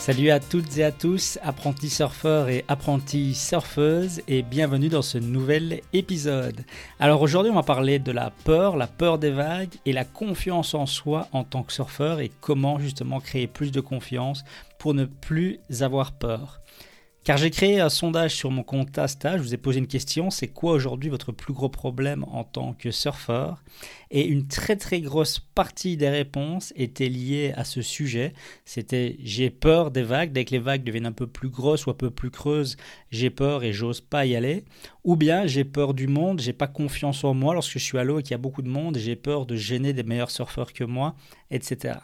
Salut à toutes et à tous, apprentis surfeurs et apprentis surfeuses, et bienvenue dans ce nouvel épisode. Alors aujourd'hui, on va parler de la peur, la peur des vagues et la confiance en soi en tant que surfeur et comment justement créer plus de confiance pour ne plus avoir peur. Car j'ai créé un sondage sur mon compte Asta, je vous ai posé une question, c'est quoi aujourd'hui votre plus gros problème en tant que surfeur? Et une très très grosse partie des réponses était liée à ce sujet. C'était j'ai peur des vagues, dès que les vagues deviennent un peu plus grosses ou un peu plus creuses, j'ai peur et j'ose pas y aller. Ou bien j'ai peur du monde, j'ai pas confiance en moi lorsque je suis à l'eau et qu'il y a beaucoup de monde, j'ai peur de gêner des meilleurs surfeurs que moi, etc.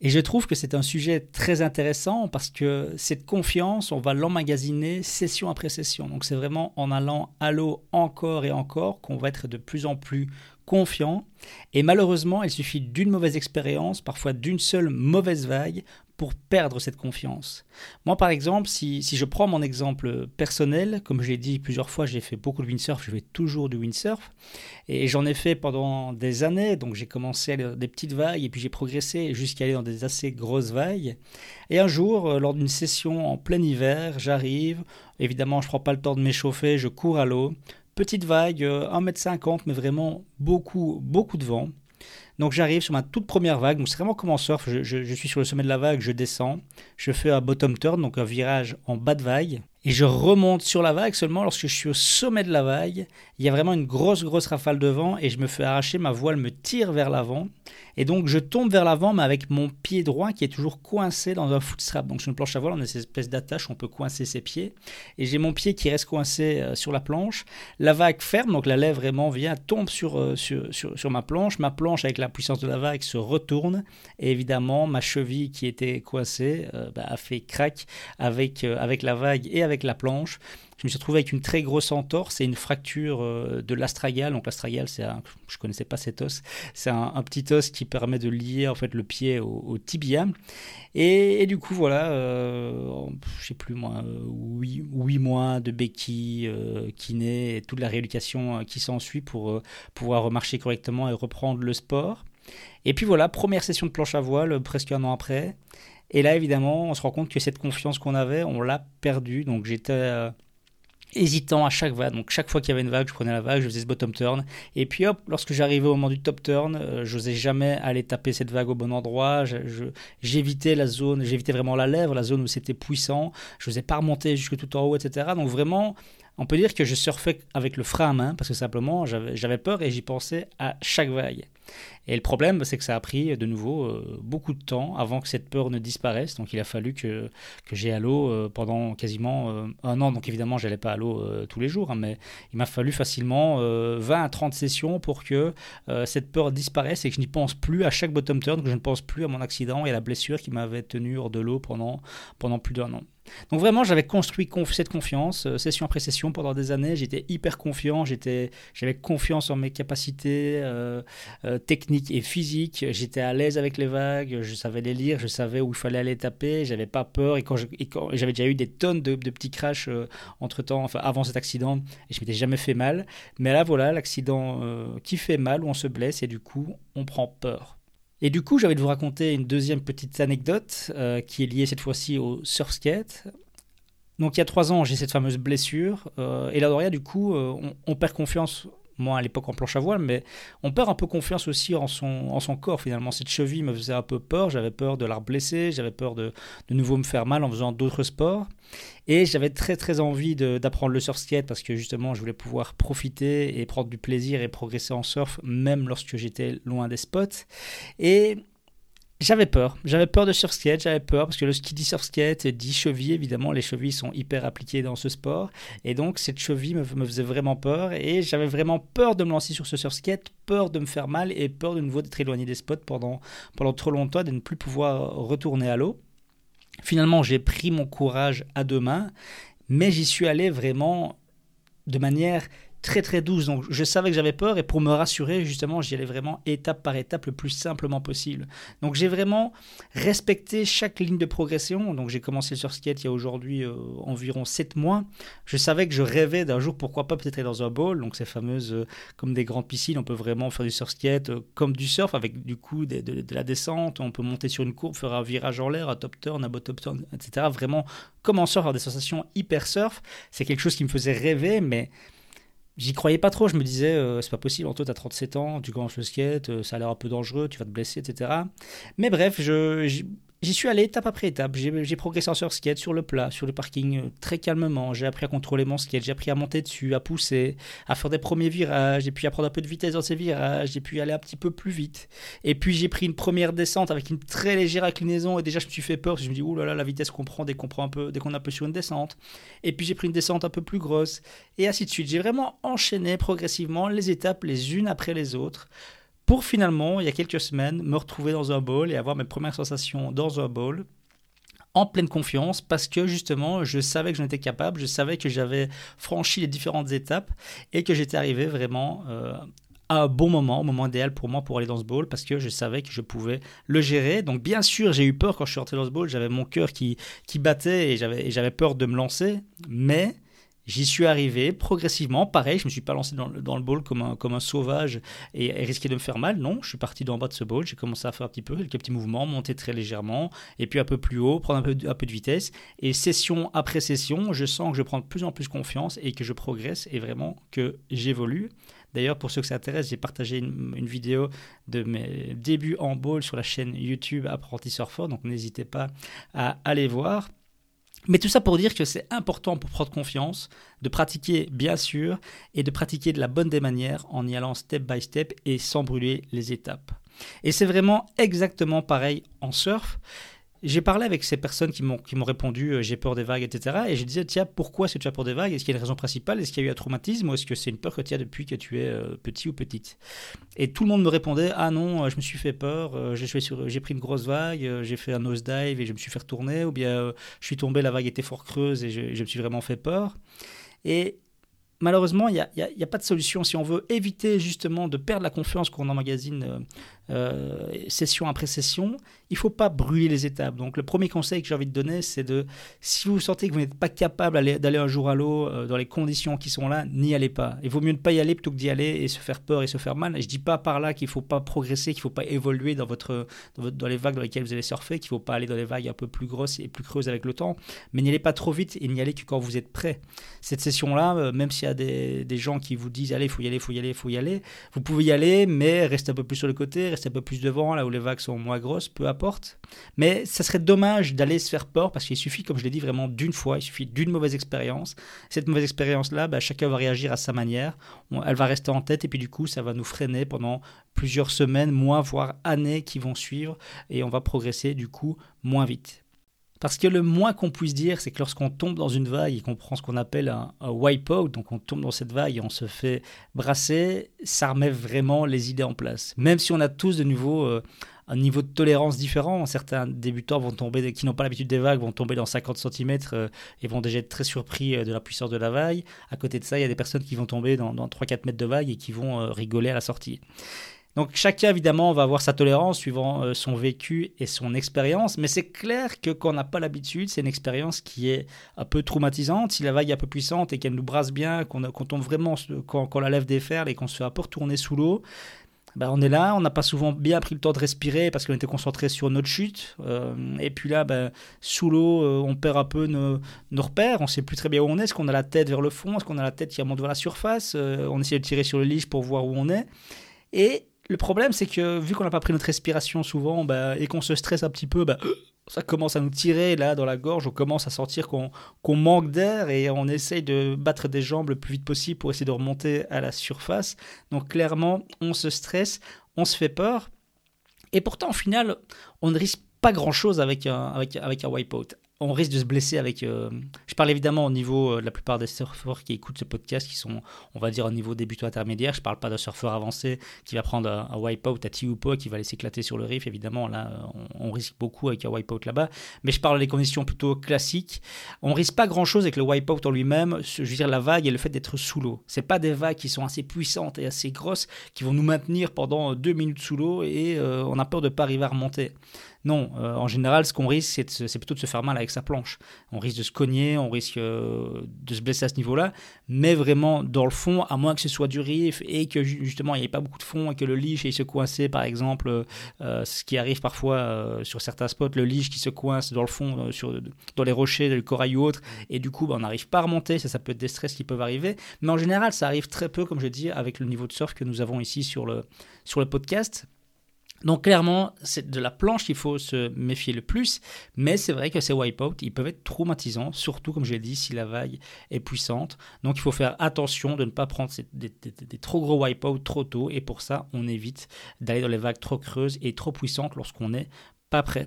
Et je trouve que c'est un sujet très intéressant parce que cette confiance, on va l'emmagasiner session après session. Donc c'est vraiment en allant à l'eau encore et encore qu'on va être de plus en plus confiant. Et malheureusement, il suffit d'une mauvaise expérience, parfois d'une seule mauvaise vague, pour perdre cette confiance. Moi, par exemple, si, je prends mon exemple personnel, comme je l'ai dit plusieurs fois, j'ai fait beaucoup de windsurf, je fais toujours du windsurf, et j'en ai fait pendant des années, donc j'ai commencé à des petites vagues, et puis j'ai progressé jusqu'à aller dans des assez grosses vagues. Et un jour, euh, lors d'une session en plein hiver, j'arrive, évidemment, je ne prends pas le temps de m'échauffer, je cours à l'eau, petite vague, 1m50, euh, mais vraiment beaucoup, beaucoup de vent. Donc j'arrive sur ma toute première vague, donc c'est vraiment comme en surf, je, suis sur le sommet de la vague, je descends, je fais un bottom turn, donc un virage en bas de vague, et je remonte sur la vague seulement lorsque je suis au sommet de la vague, il y a vraiment une grosse grosse rafale de vent et je me fais arracher, ma voile me tire vers l'avant, et donc je tombe vers l'avant, mais avec mon pied droit qui est toujours coincé dans un footstrap. Donc sur une planche à voile, on a cette espèce d'attache où on peut coincer ses pieds. Et j'ai mon pied qui reste coincé euh, sur la planche. La vague ferme, donc la lèvre vraiment vient, tombe sur, euh, sur, sur, ma planche. Ma planche, avec la puissance de la vague, se retourne. Et évidemment, ma cheville qui était coincée euh, bah, a fait crack avec, avec la vague et avec la planche. Je me suis retrouvé avec une très grosse entorse et une fracture euh, de l'astragale. Donc l'astragale, c'est un, je connaissais pas cet os, c'est un, petit os qui permet de lier en fait le pied au, tibia. Et, du coup, voilà, euh, je sais plus moi, 8, 8 mois de béquilles, euh, kiné et toute la rééducation euh, qui s'ensuit pour pouvoir marcher correctement et reprendre le sport. Et puis voilà, première session de planche à voile presque un an après. Et là, évidemment, on se rend compte que cette confiance qu'on avait, on l'a perdue. Donc j'étais hésitant à chaque vague. Donc chaque fois qu'il y avait une vague, je prenais la vague, je faisais ce bottom turn. Et puis hop, lorsque j'arrivais au moment du top turn, euh, je n'osais jamais aller taper cette vague au bon endroit. J'évitais la zone, j'évitais vraiment la lèvre, la zone où c'était puissant. Je n'osais pas remonter jusque tout en haut, etc. Donc vraiment, on peut dire que je surfais avec le frein à main parce que simplement j'avais peur et j'y pensais à chaque vague. Et le problème, c'est que ça a pris de nouveau euh, beaucoup de temps avant que cette peur ne disparaisse. Donc il a fallu que, que j'aie à l'eau euh, pendant quasiment euh, un an. Donc évidemment, j'allais pas à l'eau tous les jours, hein, mais il m'a fallu facilement 20 à 30 sessions pour que cette peur disparaisse et que je n'y pense plus à chaque bottom turn, que je ne pense plus à mon accident et à la blessure qui m'avait tenu hors de l'eau pendant, pendant plus d'un an. Donc vraiment, j'avais construit cette confiance, euh, session après session, pendant des années. J'étais hyper confiant, j'avais confiance en mes capacités euh, euh, techniques et physiques. J'étais à l'aise avec les vagues, je savais les lire, je savais où il fallait aller taper, j'avais pas peur. Et quand j'avais déjà eu des tonnes de, petits crashs entre temps, enfin avant cet accident, et je m'étais jamais fait mal. Mais là, voilà, l'accident qui fait mal, où on se blesse et du coup, on prend peur. Et du coup, j'avais de vous raconter une deuxième petite anecdote euh, qui est liée cette fois-ci au surf skate. Donc il y a trois ans, j'ai cette fameuse blessure. Euh, et là, du coup, euh, on, perd confiance moi à l'époque en planche à voile, mais on perd un peu confiance aussi en son, en son corps finalement. Cette cheville me faisait un peu peur, j'avais peur de la blesser, j'avais peur de de nouveau me faire mal en faisant d'autres sports. Et j'avais très très envie d'apprendre le surf skate parce que justement je voulais pouvoir profiter et prendre du plaisir et progresser en surf même lorsque j'étais loin des spots. Et j'avais peur, j'avais peur de surskate, j'avais peur parce que le ski dit surskate dit cheville, évidemment, les chevilles sont hyper appliquées dans ce sport. Et donc cette cheville me, faisait vraiment peur et j'avais vraiment peur de me lancer sur ce surskate, peur de me faire mal et peur de nouveau d'être éloigné des spots pendant, pendant trop longtemps, de ne plus pouvoir retourner à l'eau. Finalement, j'ai pris mon courage à deux mains, mais j'y suis allé vraiment de manière très très douce. Donc je savais que j'avais peur et pour me rassurer, justement, j'y allais vraiment étape par étape le plus simplement possible. Donc j'ai vraiment respecté chaque ligne de progression. Donc j'ai commencé sur skate il y a aujourd'hui euh, environ 7 mois. Je savais que je rêvais d'un jour, pourquoi pas peut-être être dans un bowl, donc ces fameuses, euh, comme des grandes piscines, on peut vraiment faire du surf skate euh, comme du surf avec du coup de, de, la descente, on peut monter sur une courbe, faire un virage en l'air, un top turn, un bottom turn, etc. Vraiment comme en surf, avoir des sensations hyper surf. C'est quelque chose qui me faisait rêver, mais J'y croyais pas trop, je me disais, euh, c'est pas possible, Anto, t'as 37 ans, tu commences le skate, euh, ça a l'air un peu dangereux, tu vas te blesser, etc. Mais bref, je, J'y suis allé étape après étape. J'ai progressé sur skate, sur le plat, sur le parking, euh, très calmement. J'ai appris à contrôler mon skate, j'ai appris à monter dessus, à pousser, à faire des premiers virages, j'ai pu apprendre un peu de vitesse dans ces virages, j'ai pu aller un petit peu plus vite. Et puis j'ai pris une première descente avec une très légère inclinaison et déjà je me suis fait peur, je me dis, ouh là là, la vitesse qu'on prend dès qu'on prend un peu, dès qu'on est un peu sur une descente. Et puis j'ai pris une descente un peu plus grosse, et ainsi de suite. J'ai vraiment enchaîné progressivement les étapes les unes après les autres pour finalement, il y a quelques semaines, me retrouver dans un bowl et avoir mes premières sensations dans un bowl en pleine confiance parce que justement je savais que j'en étais capable, je savais que j'avais franchi les différentes étapes et que j'étais arrivé vraiment euh, à un bon moment, au moment idéal pour moi pour aller dans ce bowl parce que je savais que je pouvais le gérer. Donc bien sûr j'ai eu peur quand je suis rentré dans ce bowl, j'avais mon cœur qui, qui battait et j'avais peur de me lancer, mais J'y suis arrivé progressivement. Pareil, je me suis pas lancé dans le, bowl comme un, comme un sauvage et, risqué de me faire mal. Non, je suis parti d'en bas de ce bowl. J'ai commencé à faire un petit peu, quelques petits mouvements, monter très légèrement et puis un peu plus haut, prendre un peu, un peu de vitesse. Et session après session, je sens que je prends de plus en plus confiance et que je progresse et vraiment que j'évolue. D'ailleurs, pour ceux que ça intéresse, j'ai partagé une, vidéo de mes débuts en bowl sur la chaîne YouTube Apprenti Surfer, donc n'hésitez pas à aller voir. Mais tout ça pour dire que c'est important pour prendre confiance, de pratiquer bien sûr, et de pratiquer de la bonne des manières en y allant step by step et sans brûler les étapes. Et c'est vraiment exactement pareil en surf j'ai parlé avec ces personnes qui m'ont répondu euh, j'ai peur des vagues, etc. Et je disais tiens pourquoi est-ce que tu as peur des vagues? Est-ce qu'il y a une raison principale? Est-ce qu'il y a eu un traumatisme? Ou est-ce que c'est une peur que tu as depuis que tu es euh, petit ou petite? Et tout le monde me répondait ah non euh, je me suis fait peur, j'ai pris une grosse vague, j'ai fait un nose dive et je me suis fait retourner ou bien je suis tombé la vague était fort creuse et je, je me suis vraiment fait peur. Et malheureusement, il n'y a, a, pas de solution. Si on veut éviter justement de perdre la confiance qu'on emmagasine euh, session après session, il faut pas brûler les étapes. Donc le premier conseil que j'ai envie de donner, c'est de, si vous sentez que vous n'êtes pas capable d'aller un jour à l'eau euh, dans les conditions qui sont là, n'y allez pas. Il vaut mieux ne pas y aller plutôt que d'y aller et se faire peur et se faire mal. Je dis pas par là qu'il faut pas progresser, qu'il faut pas évoluer dans votre, dans, les vagues dans lesquelles vous allez surfer, qu'il faut pas aller dans les vagues un peu plus grosses et plus creuses avec le temps, mais n'y allez pas trop vite et n'y allez que quand vous êtes prêt. Cette session-là, euh, même s'il y a des, des, gens qui vous disent allez, il faut y aller, il faut y aller, il faut y aller, vous pouvez y aller, mais restez un peu plus sur le côté, rester un peu plus devant, là où les vagues sont moins grosses, peu importe. Mais ça serait dommage d'aller se faire peur parce qu'il suffit, comme je l'ai dit, vraiment d'une fois, il suffit d'une mauvaise expérience. Cette mauvaise expérience-là, bah, chacun va réagir à sa manière. elle va rester en tête et puis du coup, ça va nous freiner pendant plusieurs semaines, mois, voire années qui vont suivre et on va progresser du coup moins vite. Parce que le moins qu'on puisse dire, c'est que lorsqu'on tombe dans une vague et qu'on prend ce qu'on appelle un, wipe-out, donc on tombe dans cette vague et on se fait brasser, ça remet vraiment les idées en place. Même si on a tous de nouveau euh, un niveau de tolérance différent, certains débutants vont tomber, qui n'ont pas l'habitude des vagues, vont tomber dans 50 cm euh, et vont déjà être très surpris euh, de la puissance de la vague. À côté de ça, il y a des personnes qui vont tomber dans, dans 3-4 mètres de vague et qui vont rigoler à la sortie. Donc chacun évidemment va avoir sa tolérance suivant euh, son vécu et son expérience, mais c'est clair que quand on n'a pas l'habitude, c'est une expérience qui est un peu traumatisante. Si la vague est un peu puissante et qu'elle nous brasse bien, qu'on tombe vraiment, quand, la lève des fers et qu'on se fait un peu retourner sous l'eau, bah, on est là, on n'a pas souvent bien pris le temps de respirer parce qu'on était concentré sur notre chute. et puis là, bah, sous l'eau, on perd un peu nos, repères, on ne sait plus très bien où on est. Est-ce qu'on a la tête vers le fond? Est-ce qu'on a la tête qui remonte vers la surface? On essaie de tirer sur le lige pour voir où on est. Et le problème, c'est que vu qu'on n'a pas pris notre respiration souvent bah, et qu'on se stresse un petit peu, bah, ça commence à nous tirer là dans la gorge, on commence à sentir qu'on manque d'air et on essaye de battre des jambes le plus vite possible pour essayer de remonter à la surface. Donc clairement, on se stresse, on se fait peur. Et pourtant, au final, on ne risque pas grand-chose avec un, avec un wipeout on risque de se blesser avec. Euh, je parle évidemment au niveau euh, de la plupart des surfeurs qui écoutent ce podcast, qui sont, on va dire, au niveau débutant intermédiaire. Je parle pas d'un surfeur avancé qui va prendre un, wipeout à Tiupo qui va aller s'éclater sur le reef. Évidemment, là, on, risque beaucoup avec un wipeout là-bas. Mais je parle des conditions plutôt classiques. On risque pas grand-chose avec le wipeout en lui-même. Je veux dire, la vague et le fait d'être sous l'eau. C'est pas des vagues qui sont assez puissantes et assez grosses qui vont nous maintenir pendant deux minutes sous l'eau et euh, on a peur de pas arriver à remonter. Non, euh, en général, ce qu'on risque, c'est plutôt de se faire mal avec sa planche. On risque de se cogner, on risque euh, de se blesser à ce niveau-là, mais vraiment dans le fond, à moins que ce soit du riff et que justement il n'y ait pas beaucoup de fond et que le lige se coincer, par exemple, euh, ce qui arrive parfois sur certains spots, le lige qui se coince dans le fond, sur, dans les rochers, le corail ou autre, et du coup, bah, on n'arrive pas à remonter. Ça, ça peut être des stress qui peuvent arriver, mais en général, ça arrive très peu, comme je dis, avec le niveau de surf que nous avons ici sur le, sur le podcast. Donc clairement, c'est de la planche qu'il faut se méfier le plus, mais c'est vrai que ces wipeouts, ils peuvent être traumatisants, surtout comme je l'ai dit, si la vague est puissante. Donc il faut faire attention de ne pas prendre des, trop gros wipeouts trop tôt, et pour ça, on évite d'aller dans les vagues trop creuses et trop puissantes lorsqu'on n'est pas prêt.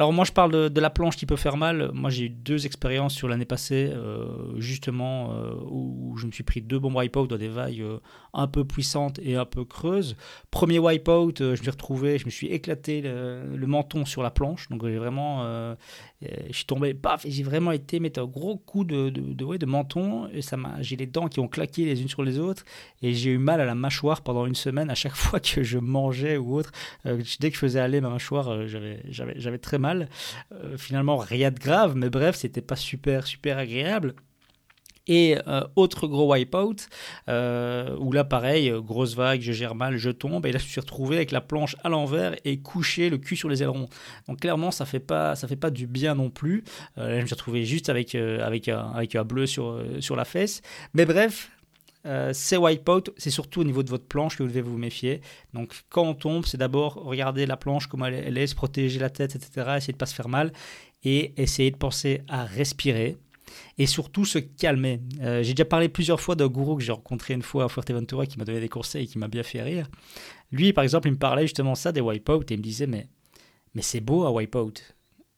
Alors moi je parle de, la planche qui peut faire mal. Moi j'ai eu deux expériences sur l'année passée euh, justement euh, où je me suis pris deux bons wipeouts dans des vagues euh, un peu puissantes et un peu creuses. Premier wipeout, je me suis retrouvé, je me suis éclaté le, menton sur la planche. Donc j'ai vraiment, je suis tombé, paf, j'ai vraiment été mettre un gros coup de, de menton. Et ça m'a, j'ai les dents qui ont claqué les unes sur les autres et j'ai eu mal à la mâchoire pendant une semaine à chaque fois que je mangeais ou autre. dès que je faisais aller ma mâchoire, j'avais, j'avais, j'avais très mal. Euh, finalement, rien de grave, mais bref, c'était pas super, super agréable. Et euh, autre gros wipeout, euh, où là pareil, grosse vague, je gère mal, je tombe, et là je suis retrouvé avec la planche à l'envers et couché le cul sur les ailerons. Donc clairement ça fait pas, ça fait pas du bien non plus. là je me suis retrouvé juste avec, avec, un, avec un bleu sur, sur la fesse. Mais bref, euh, ces wipeouts, c'est surtout au niveau de votre planche que vous devez vous méfier. Donc quand on tombe, c'est d'abord regarder la planche, comment elle, est, se protéger la tête, etc. Essayer de pas se faire mal et essayer de penser à respirer et surtout se calmer. Euh, j'ai déjà parlé plusieurs fois d'un gourou que j'ai rencontré une fois à Fuerteventura qui m'a donné des conseils et qui m'a bien fait rire. Lui, par exemple, il me parlait justement ça des wipeouts et il me disait mais, mais c'est beau un wipeout.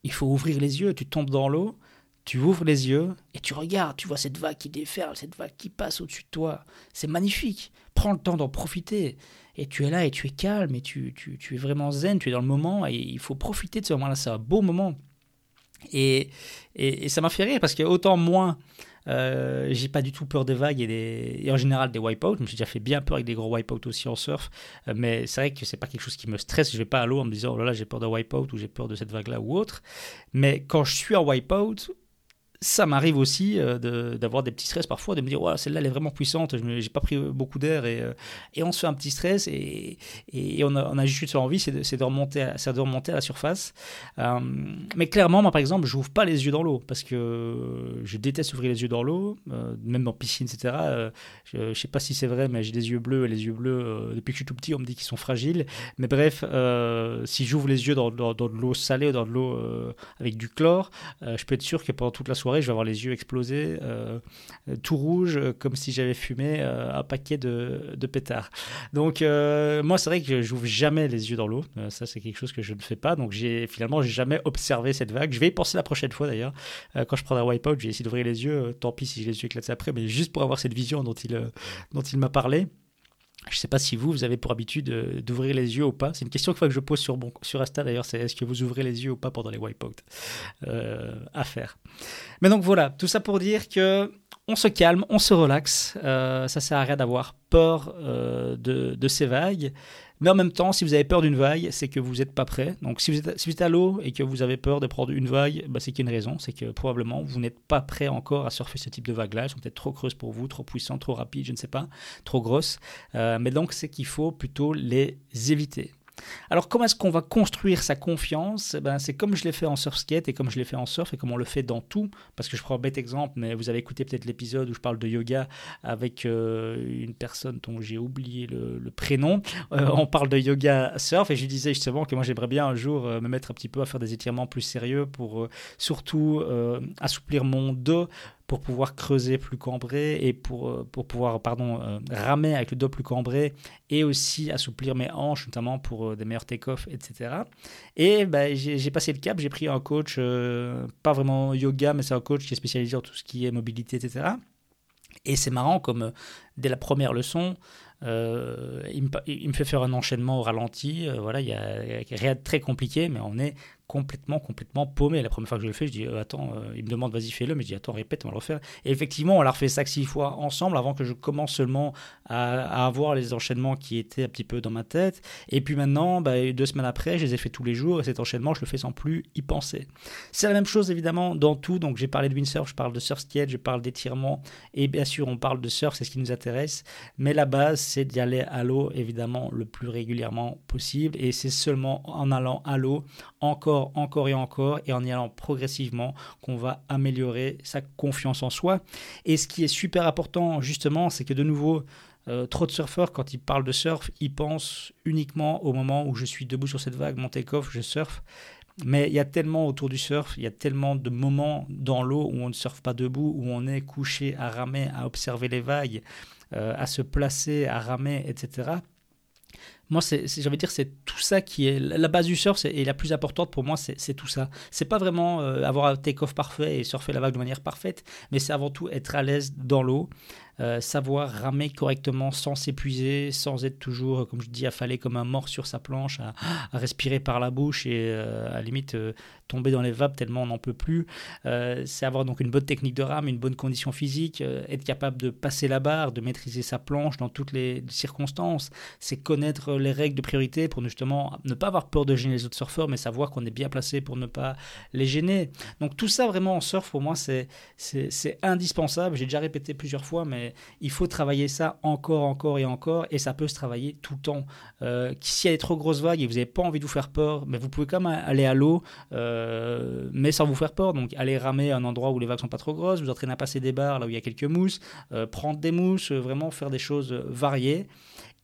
Il faut ouvrir les yeux, tu tombes dans l'eau, tu ouvres les yeux et tu regardes, tu vois cette vague qui déferle, cette vague qui passe au-dessus de toi. C'est magnifique. Prends le temps d'en profiter. Et tu es là et tu es calme et tu, es vraiment zen, tu es dans le moment et il faut profiter de ce moment-là. C'est un beau moment. Et, ça m'a fait rire parce que autant moins, euh, j'ai pas du tout peur des vagues et, des, et en général des wipeouts. Je me suis déjà fait bien peur avec des gros wipeouts aussi en surf. Euh, mais c'est vrai que c'est pas quelque chose qui me stresse. Je vais pas à l'eau en me disant oh là là j'ai peur d'un wipeout ou j'ai peur de cette vague là ou autre. Mais quand je suis en wipeout, ça m'arrive aussi euh, d'avoir des petits stress parfois, de me dire, ouais, celle-là, elle est vraiment puissante, je n'ai pas pris beaucoup d'air, et, euh, et, on se fait un petit stress, et, et on, a, on a juste envie, c'est de, de, remonter à, de remonter à la surface. Euh, mais clairement, moi, par exemple, je n'ouvre pas les yeux dans l'eau, parce que je déteste ouvrir les yeux dans l'eau, même en piscine, etc. je ne sais pas si c'est vrai, mais j'ai des yeux bleus, et les yeux bleus, depuis que je suis tout petit, on me dit qu'ils sont fragiles. Mais bref, si j'ouvre les yeux dans, dans, dans de l'eau salée dans de l'eau avec du chlore, je peux être sûr que pendant toute la soirée, je vais avoir les yeux explosés, euh, tout rouge, euh, comme si j'avais fumé euh, un paquet de, de pétards. Donc, moi, c'est vrai que je n'ouvre jamais les yeux dans l'eau. ça, c'est quelque chose que je ne fais pas. Donc, j'ai finalement, jamais observé cette vague. Je vais y penser la prochaine fois d'ailleurs. quand je prendrai un wipeout, j'ai essayé d'ouvrir les yeux. tant pis si j'ai les yeux éclatés après, mais juste pour avoir cette vision dont il, dont il m'a parlé. Je ne sais pas si vous, vous avez pour habitude euh, d'ouvrir les yeux ou pas. C'est une question que je pose sur, bon, sur Insta d'ailleurs, c'est est-ce que vous ouvrez les yeux ou pas pendant les wipeouts euh, à faire. Mais donc voilà, tout ça pour dire que on se calme, on se relaxe. Euh, ça sert à rien d'avoir peur euh, de, ces vagues. Mais en même temps, si vous avez peur d'une vague, c'est que vous n'êtes pas prêt. Donc si vous, êtes, à l'eau et que vous avez peur de prendre une vague, bah, c'est qu'il y a une raison. C'est que probablement vous n'êtes pas prêt encore à surfer ce type de vague-là. Elles sont peut-être trop creuses pour vous, trop puissantes, trop rapides, je ne sais pas, trop grosses. Euh, mais donc c'est qu'il faut plutôt les éviter. Alors comment est-ce qu'on va construire sa confiance? Eh ben, C'est comme je l'ai fait en surf skate et comme je l'ai fait en surf et comme on le fait dans tout. Parce que je prends un bête exemple, mais vous avez écouté peut-être l'épisode où je parle de yoga avec euh, une personne dont j'ai oublié le, prénom. Euh, on parle de yoga surf et je lui disais justement que moi j'aimerais bien un jour euh, me mettre un petit peu à faire des étirements plus sérieux pour surtout assouplir mon dos pour pouvoir creuser plus cambré et pour, euh, pour pouvoir pardon, euh, ramer avec le dos plus cambré et aussi assouplir mes hanches, notamment pour euh, des meilleurs take-off, etc. Et bah, j'ai passé le cap, j'ai pris un coach, pas vraiment yoga, mais c'est un coach qui est spécialisé en tout ce qui est mobilité, etc. Et c'est marrant comme dès la première leçon, il me, fait faire un enchaînement au ralenti. voilà, il n'y a, rien de très compliqué, mais on est complètement, complètement paumé. La première fois que je le fais, je dis, euh, attends, euh, il me demande, vas-y, fais-le, mais je dis, attends, répète, on va le refaire. Et effectivement, on l'a refait 5-6 fois ensemble avant que je commence seulement à, avoir les enchaînements qui étaient un petit peu dans ma tête. Et puis maintenant, bah, deux semaines après, je les ai fait tous les jours et cet enchaînement, je le fais sans plus y penser. C'est la même chose, évidemment, dans tout. Donc, j'ai parlé de windsurf, je parle de surf skate, je parle d'étirement. Et bien sûr, on parle de surf, c'est ce qui nous intéresse. Mais la base, c'est d'y aller à l'eau, évidemment, le plus régulièrement possible. Et c'est seulement en allant à l'eau, encore, encore et encore, et en y allant progressivement, qu'on va améliorer sa confiance en soi. Et ce qui est super important, justement, c'est que de nouveau, euh, trop de surfeurs, quand ils parlent de surf, ils pensent uniquement au moment où je suis debout sur cette vague, mon take-off, je surfe. Mais il y a tellement autour du surf, il y a tellement de moments dans l'eau où on ne surfe pas debout, où on est couché à ramer, à observer les vagues, euh, à se placer, à ramer, etc moi, envie de dire, c'est tout ça qui est la base du surf et la plus importante pour moi, c'est tout ça. C'est pas vraiment euh, avoir un take-off parfait et surfer la vague de manière parfaite, mais c'est avant tout être à l'aise dans l'eau, euh, savoir ramer correctement sans s'épuiser, sans être toujours, comme je dis, affalé comme un mort sur sa planche, à, respirer par la bouche et euh, à la limite euh, tomber dans les vapes tellement on n'en peut plus. c'est avoir donc une bonne technique de rame, une bonne condition physique, être capable de passer la barre, de maîtriser sa planche dans toutes les circonstances. C'est connaître les règles de priorité pour justement ne pas avoir peur de gêner les autres surfeurs, mais savoir qu'on est bien placé pour ne pas les gêner. Donc tout ça vraiment en surf, pour moi, c'est indispensable. J'ai déjà répété plusieurs fois, mais il faut travailler ça encore, encore et encore, et ça peut se travailler tout le temps. Euh, S'il y a des trop grosses vagues et vous n'avez pas envie de vous faire peur, mais vous pouvez quand même aller à l'eau, euh, mais sans vous faire peur. Donc aller ramer à un endroit où les vagues sont pas trop grosses, vous entraîner à passer des barres là où il y a quelques mousses, euh, prendre des mousses, vraiment faire des choses variées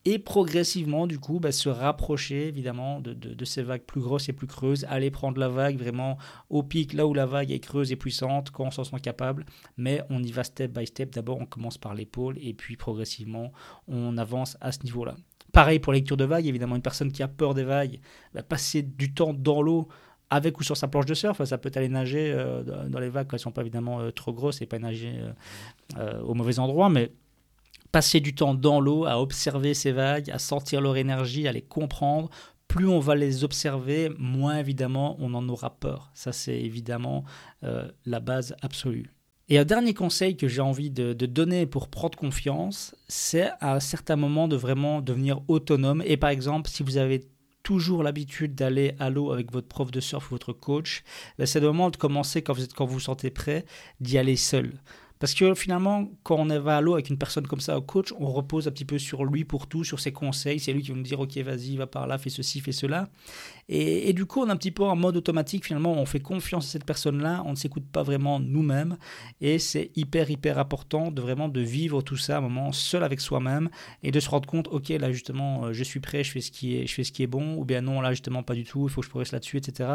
et progressivement, du coup, bah, se rapprocher évidemment de, ces vagues plus grosses et plus creuses, aller prendre la vague vraiment au pic, là où la vague est creuse et puissante, quand on s'en sent capable, mais on y va step by step. D'abord, on commence par l'épaule et puis progressivement, on avance à ce niveau-là. Pareil pour la lecture de vagues, évidemment, une personne qui a peur des vagues, va passer du temps dans l'eau avec ou sur sa planche de surf, ça peut aller nager euh, dans les vagues quand elles ne sont pas évidemment euh, trop grosses et pas nager euh, au mauvais endroit, mais passer du temps dans l'eau, à observer ces vagues, à sentir leur énergie, à les comprendre. Plus on va les observer, moins évidemment on en aura peur. Ça c'est évidemment euh, la base absolue. Et un dernier conseil que j'ai envie de, donner pour prendre confiance, c'est à un certain moment de vraiment devenir autonome. Et par exemple, si vous avez toujours l'habitude d'aller à l'eau avec votre prof de surf ou votre coach, ben, c'est le moment de commencer quand vous, êtes, quand vous vous sentez prêt d'y aller seul. Parce que finalement, quand on va à l'eau avec une personne comme ça, au coach, on repose un petit peu sur lui pour tout, sur ses conseils. C'est lui qui va nous dire, OK, vas-y, va par là, fais ceci, fais cela. Et, du coup, on est un petit peu en mode automatique. Finalement, on fait confiance à cette personne-là, on ne s'écoute pas vraiment nous-mêmes. Et c'est hyper, hyper important de vraiment de vivre tout ça à un moment seul avec soi-même et de se rendre compte, OK, là, justement, euh, je suis prêt, je fais ce qui est, je fais ce qui est bon. Ou bien non, là, justement, pas du tout, il faut que je progresse là-dessus, etc.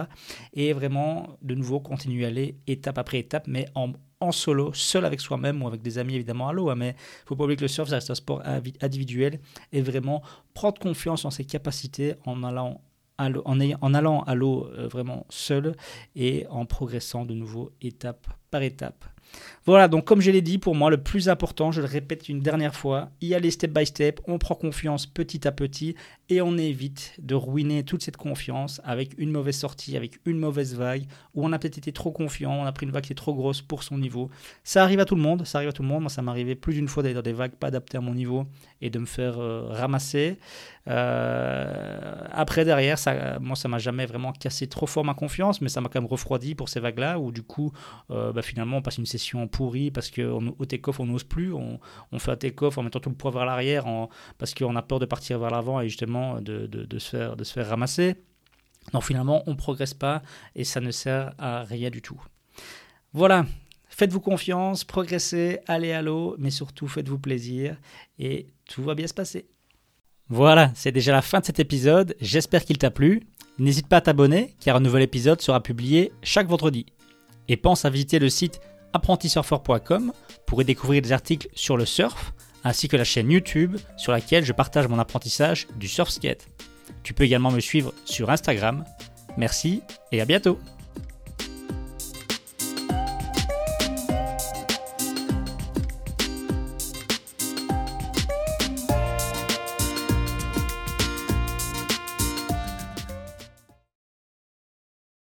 Et vraiment, de nouveau, continuer à aller étape après étape, mais en solo, seul avec soi-même ou avec des amis évidemment à l'eau, hein, mais il faut pas oublier que le surf, ça reste un sport individuel et vraiment prendre confiance en ses capacités en allant en, allant à l'eau euh, vraiment seul et en progressant de nouveau étape par étape. Voilà, donc comme je l'ai dit, pour moi, le plus important, je le répète une dernière fois, y aller step by step, on prend confiance petit à petit et on évite de ruiner toute cette confiance avec une mauvaise sortie, avec une mauvaise vague, où on a peut-être été trop confiant, on a pris une vague qui est trop grosse pour son niveau. Ça arrive à tout le monde, ça arrive à tout le monde. Moi, ça arrivé plus d'une fois d'aller dans des vagues pas adaptées à mon niveau et de me faire euh, ramasser. Euh, après, derrière, ça, moi, ça m'a jamais vraiment cassé trop fort ma confiance, mais ça m'a quand même refroidi pour ces vagues-là, où du coup, euh, bah, finalement, on passe une session pourri parce qu'au take-off, on n'ose plus. On, fait un take-off en mettant tout le poids vers l'arrière parce qu'on a peur de partir vers l'avant et justement de, de, se faire, de se faire ramasser. Donc finalement, on ne progresse pas et ça ne sert à rien du tout. Voilà, faites-vous confiance, progressez, allez à l'eau, mais surtout faites-vous plaisir et tout va bien se passer. Voilà, c'est déjà la fin de cet épisode, j'espère qu'il t'a plu. N'hésite pas à t'abonner car un nouvel épisode sera publié chaque vendredi. Et pense à visiter le site apprentisurfer.com pour y découvrir des articles sur le surf, ainsi que la chaîne YouTube sur laquelle je partage mon apprentissage du surf skate. Tu peux également me suivre sur Instagram. Merci et à bientôt